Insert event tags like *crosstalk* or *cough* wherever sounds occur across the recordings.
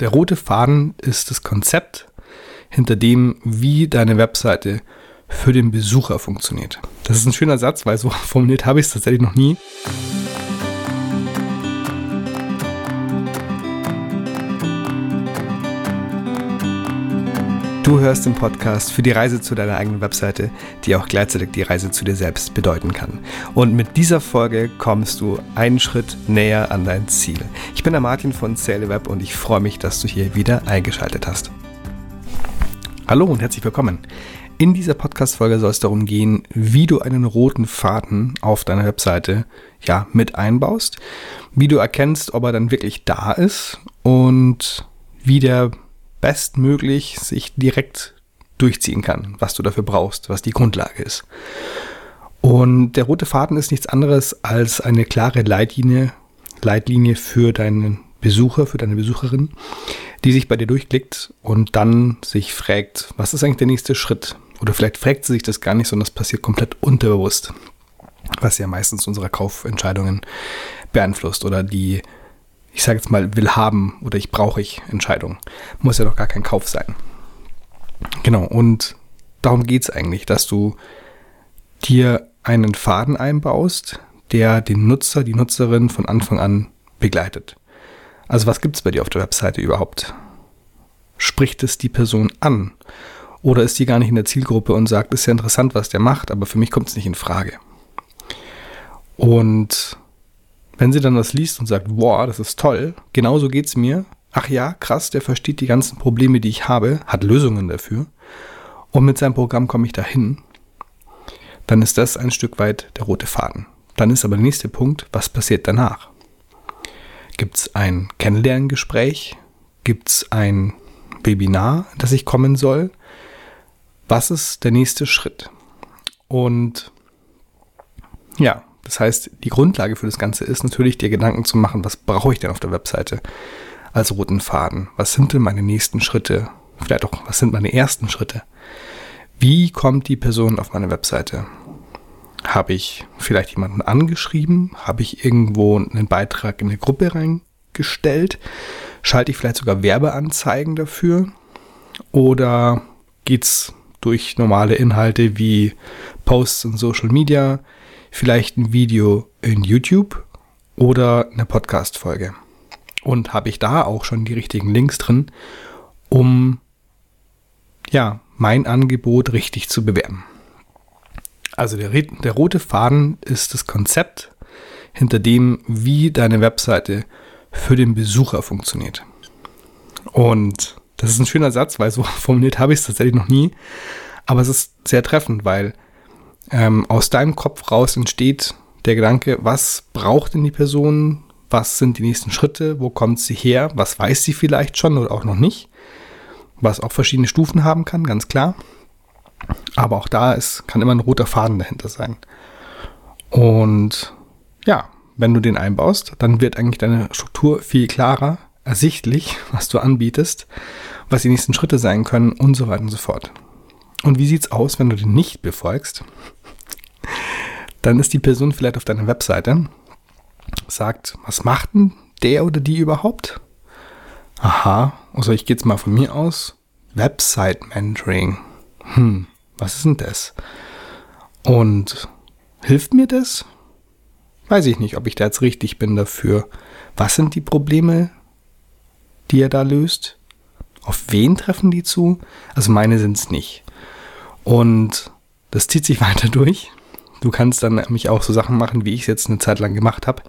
der rote Faden ist das Konzept, hinter dem, wie deine Webseite für den Besucher funktioniert. Das ist ein schöner Satz, weil so *laughs* formuliert habe ich es tatsächlich noch nie. Du hörst den Podcast für die Reise zu deiner eigenen Webseite, die auch gleichzeitig die Reise zu dir selbst bedeuten kann. Und mit dieser Folge kommst du einen Schritt näher an dein Ziel. Ich bin der Martin von Web und ich freue mich, dass du hier wieder eingeschaltet hast. Hallo und herzlich willkommen. In dieser Podcast-Folge soll es darum gehen, wie du einen roten Faden auf deiner Webseite ja, mit einbaust, wie du erkennst, ob er dann wirklich da ist und wie der bestmöglich sich direkt durchziehen kann, was du dafür brauchst, was die Grundlage ist. Und der rote Faden ist nichts anderes als eine klare Leitlinie, Leitlinie für deinen Besucher, für deine Besucherin, die sich bei dir durchklickt und dann sich fragt, was ist eigentlich der nächste Schritt? Oder vielleicht fragt sie sich das gar nicht, sondern das passiert komplett unterbewusst, was ja meistens unsere Kaufentscheidungen beeinflusst oder die ich sage jetzt mal, will haben oder ich brauche ich Entscheidung. Muss ja doch gar kein Kauf sein. Genau, und darum geht es eigentlich, dass du dir einen Faden einbaust, der den Nutzer, die Nutzerin von Anfang an begleitet. Also was gibt es bei dir auf der Webseite überhaupt? Spricht es die Person an? Oder ist die gar nicht in der Zielgruppe und sagt, ist ja interessant, was der macht, aber für mich kommt es nicht in Frage. Und wenn sie dann das liest und sagt, wow, das ist toll, genauso geht es mir. Ach ja, krass, der versteht die ganzen Probleme, die ich habe, hat Lösungen dafür. Und mit seinem Programm komme ich dahin. Dann ist das ein Stück weit der rote Faden. Dann ist aber der nächste Punkt, was passiert danach? Gibt es ein Kennenlerngespräch? Gibt es ein Webinar, das ich kommen soll? Was ist der nächste Schritt? Und ja, das heißt, die Grundlage für das Ganze ist natürlich, dir Gedanken zu machen, was brauche ich denn auf der Webseite als roten Faden? Was sind denn meine nächsten Schritte? Vielleicht auch, was sind meine ersten Schritte? Wie kommt die Person auf meine Webseite? Habe ich vielleicht jemanden angeschrieben? Habe ich irgendwo einen Beitrag in eine Gruppe reingestellt? Schalte ich vielleicht sogar Werbeanzeigen dafür? Oder geht es durch normale Inhalte wie Posts in Social Media? vielleicht ein Video in YouTube oder eine Podcast-Folge. Und habe ich da auch schon die richtigen Links drin, um ja, mein Angebot richtig zu bewerben. Also der, der rote Faden ist das Konzept, hinter dem, wie deine Webseite für den Besucher funktioniert. Und das ist ein schöner Satz, weil so *laughs* formuliert habe ich es tatsächlich noch nie. Aber es ist sehr treffend, weil ähm, aus deinem Kopf raus entsteht der Gedanke, was braucht denn die Person? Was sind die nächsten Schritte? Wo kommt sie her? Was weiß sie vielleicht schon oder auch noch nicht? Was auch verschiedene Stufen haben kann, ganz klar. Aber auch da ist, kann immer ein roter Faden dahinter sein. Und ja, wenn du den einbaust, dann wird eigentlich deine Struktur viel klarer, ersichtlich, was du anbietest, was die nächsten Schritte sein können und so weiter und so fort. Und wie sieht es aus, wenn du den nicht befolgst? Dann ist die Person vielleicht auf deiner Webseite, sagt, was macht denn der oder die überhaupt? Aha, also ich gehe jetzt mal von mir aus. Website Mentoring. Hm, was ist denn das? Und hilft mir das? Weiß ich nicht, ob ich da jetzt richtig bin dafür. Was sind die Probleme, die er da löst? Auf wen treffen die zu? Also meine sind es nicht. Und das zieht sich *laughs* weiter durch. Du kannst dann nämlich auch so Sachen machen, wie ich es jetzt eine Zeit lang gemacht habe.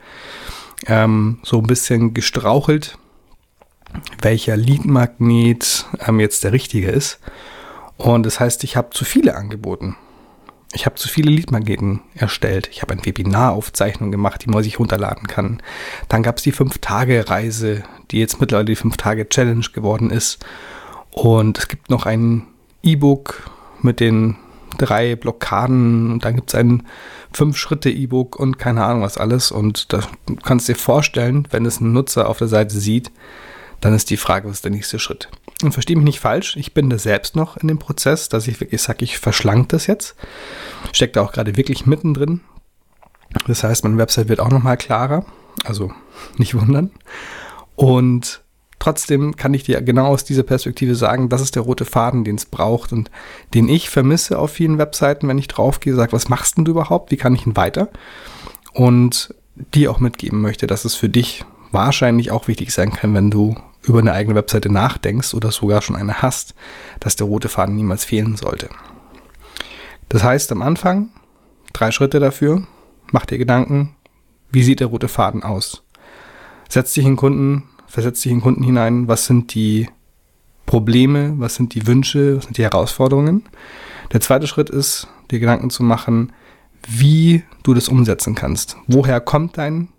Ähm, so ein bisschen gestrauchelt, welcher Leadmagnet ähm, jetzt der richtige ist. Und das heißt, ich habe zu viele angeboten. Ich habe zu viele Leadmagneten erstellt. Ich habe eine Webinaraufzeichnung gemacht, die man sich runterladen kann. Dann gab es die 5-Tage-Reise, die jetzt mittlerweile die 5-Tage-Challenge geworden ist. Und es gibt noch ein E-Book mit den drei Blockaden und dann gibt es ein Fünf-Schritte-E-Book und keine Ahnung was alles. Und da kannst du dir vorstellen, wenn es ein Nutzer auf der Seite sieht, dann ist die Frage, was ist der nächste Schritt? Und verstehe mich nicht falsch, ich bin da selbst noch in dem Prozess, dass ich wirklich sage, ich verschlank das jetzt. Steckt da auch gerade wirklich mittendrin. Das heißt, meine Website wird auch nochmal klarer. Also nicht wundern. Und Trotzdem kann ich dir genau aus dieser Perspektive sagen, das ist der rote Faden, den es braucht und den ich vermisse auf vielen Webseiten, wenn ich draufgehe, sage, was machst denn du überhaupt? Wie kann ich ihn weiter? Und dir auch mitgeben möchte, dass es für dich wahrscheinlich auch wichtig sein kann, wenn du über eine eigene Webseite nachdenkst oder sogar schon eine hast, dass der rote Faden niemals fehlen sollte. Das heißt, am Anfang drei Schritte dafür, mach dir Gedanken, wie sieht der rote Faden aus? Setz dich in Kunden, versetz dich in Kunden hinein, was sind die Probleme, was sind die Wünsche, was sind die Herausforderungen. Der zweite Schritt ist, dir Gedanken zu machen, wie du das umsetzen kannst. Woher kommt dein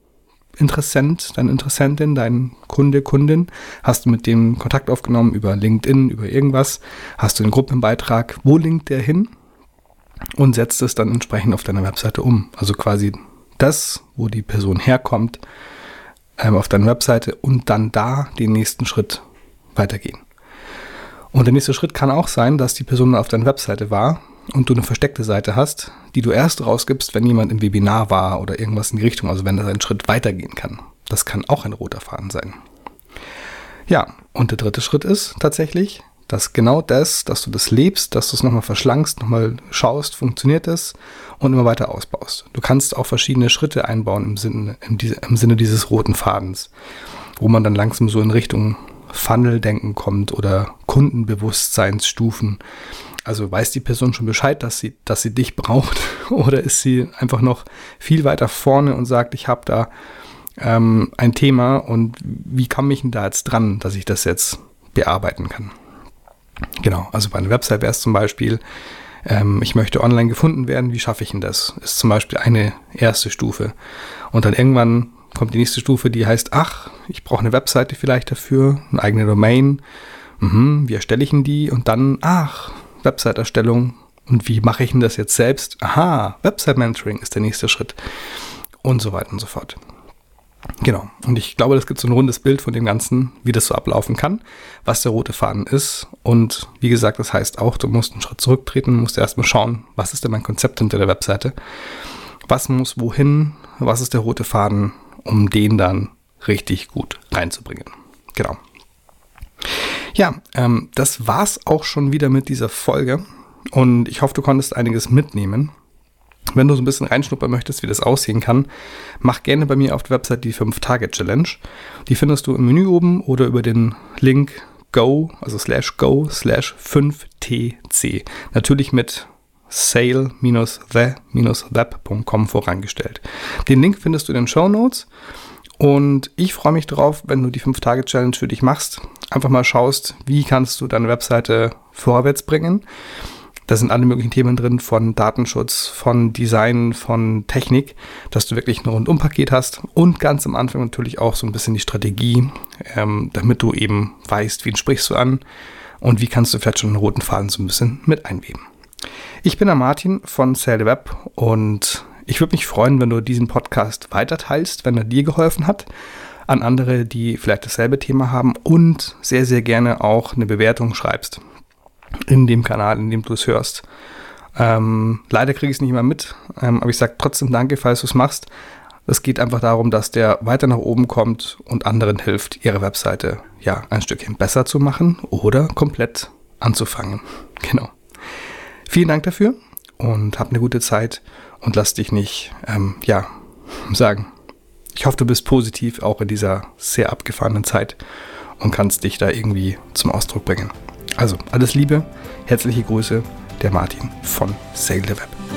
Interessent, deine Interessentin, dein Kunde, Kundin? Hast du mit dem Kontakt aufgenommen über LinkedIn, über irgendwas? Hast du einen Gruppenbeitrag? Wo linkt der hin? Und setzt es dann entsprechend auf deiner Webseite um. Also quasi das, wo die Person herkommt, ähm, auf deiner Webseite und dann da den nächsten Schritt weitergehen. Und der nächste Schritt kann auch sein, dass die Person auf deiner Webseite war und du eine versteckte Seite hast, die du erst rausgibst, wenn jemand im Webinar war oder irgendwas in die Richtung, also wenn das einen Schritt weitergehen kann. Das kann auch ein roter Faden sein. Ja, und der dritte Schritt ist tatsächlich, dass genau das, dass du das lebst, dass du es nochmal verschlankst, nochmal schaust, funktioniert es und immer weiter ausbaust. Du kannst auch verschiedene Schritte einbauen im Sinne, im, im Sinne dieses roten Fadens, wo man dann langsam so in Richtung Funnel-Denken kommt oder Kundenbewusstseinsstufen. Also weiß die Person schon Bescheid, dass sie, dass sie dich braucht *laughs* oder ist sie einfach noch viel weiter vorne und sagt, ich habe da ähm, ein Thema und wie komme ich denn da jetzt dran, dass ich das jetzt bearbeiten kann? Genau, also bei einer Website wäre es zum Beispiel, ähm, ich möchte online gefunden werden, wie schaffe ich denn das? Ist zum Beispiel eine erste Stufe. Und dann irgendwann kommt die nächste Stufe, die heißt, ach, ich brauche eine Webseite vielleicht dafür, eine eigene Domain. Mhm, wie erstelle ich denn die? Und dann, ach, Website-Erstellung. Und wie mache ich denn das jetzt selbst? Aha, Website-Mentoring ist der nächste Schritt. Und so weiter und so fort. Genau. Und ich glaube, das gibt so ein rundes Bild von dem Ganzen, wie das so ablaufen kann, was der rote Faden ist. Und wie gesagt, das heißt auch, du musst einen Schritt zurücktreten, musst erstmal schauen, was ist denn mein Konzept hinter der Webseite? Was muss wohin? Was ist der rote Faden, um den dann richtig gut reinzubringen? Genau. Ja, ähm, das war's auch schon wieder mit dieser Folge. Und ich hoffe, du konntest einiges mitnehmen. Wenn du so ein bisschen reinschnuppern möchtest, wie das aussehen kann, mach gerne bei mir auf der Website die 5-Tage-Challenge. Die findest du im Menü oben oder über den Link go, also slash go, slash 5tc. Natürlich mit sale-the-web.com vorangestellt. Den Link findest du in den Show Notes. Und ich freue mich drauf, wenn du die 5-Tage-Challenge für dich machst. Einfach mal schaust, wie kannst du deine Webseite vorwärts bringen. Da sind alle möglichen Themen drin, von Datenschutz, von Design, von Technik, dass du wirklich ein Rundumpaket hast und ganz am Anfang natürlich auch so ein bisschen die Strategie, ähm, damit du eben weißt, wen sprichst du an und wie kannst du vielleicht schon einen roten Faden so ein bisschen mit einweben. Ich bin der Martin von Sale Web und ich würde mich freuen, wenn du diesen Podcast weiterteilst, wenn er dir geholfen hat, an andere, die vielleicht dasselbe Thema haben und sehr, sehr gerne auch eine Bewertung schreibst in dem Kanal, in dem du es hörst. Ähm, leider kriege ich es nicht immer mit, ähm, aber ich sage trotzdem danke, falls du es machst. Es geht einfach darum, dass der weiter nach oben kommt und anderen hilft, ihre Webseite ja ein Stückchen besser zu machen oder komplett anzufangen. Genau. Vielen Dank dafür und hab eine gute Zeit und lass dich nicht, ähm, ja, sagen. Ich hoffe, du bist positiv auch in dieser sehr abgefahrenen Zeit und kannst dich da irgendwie zum Ausdruck bringen. Also, alles Liebe, herzliche Grüße, der Martin von Sail the Web.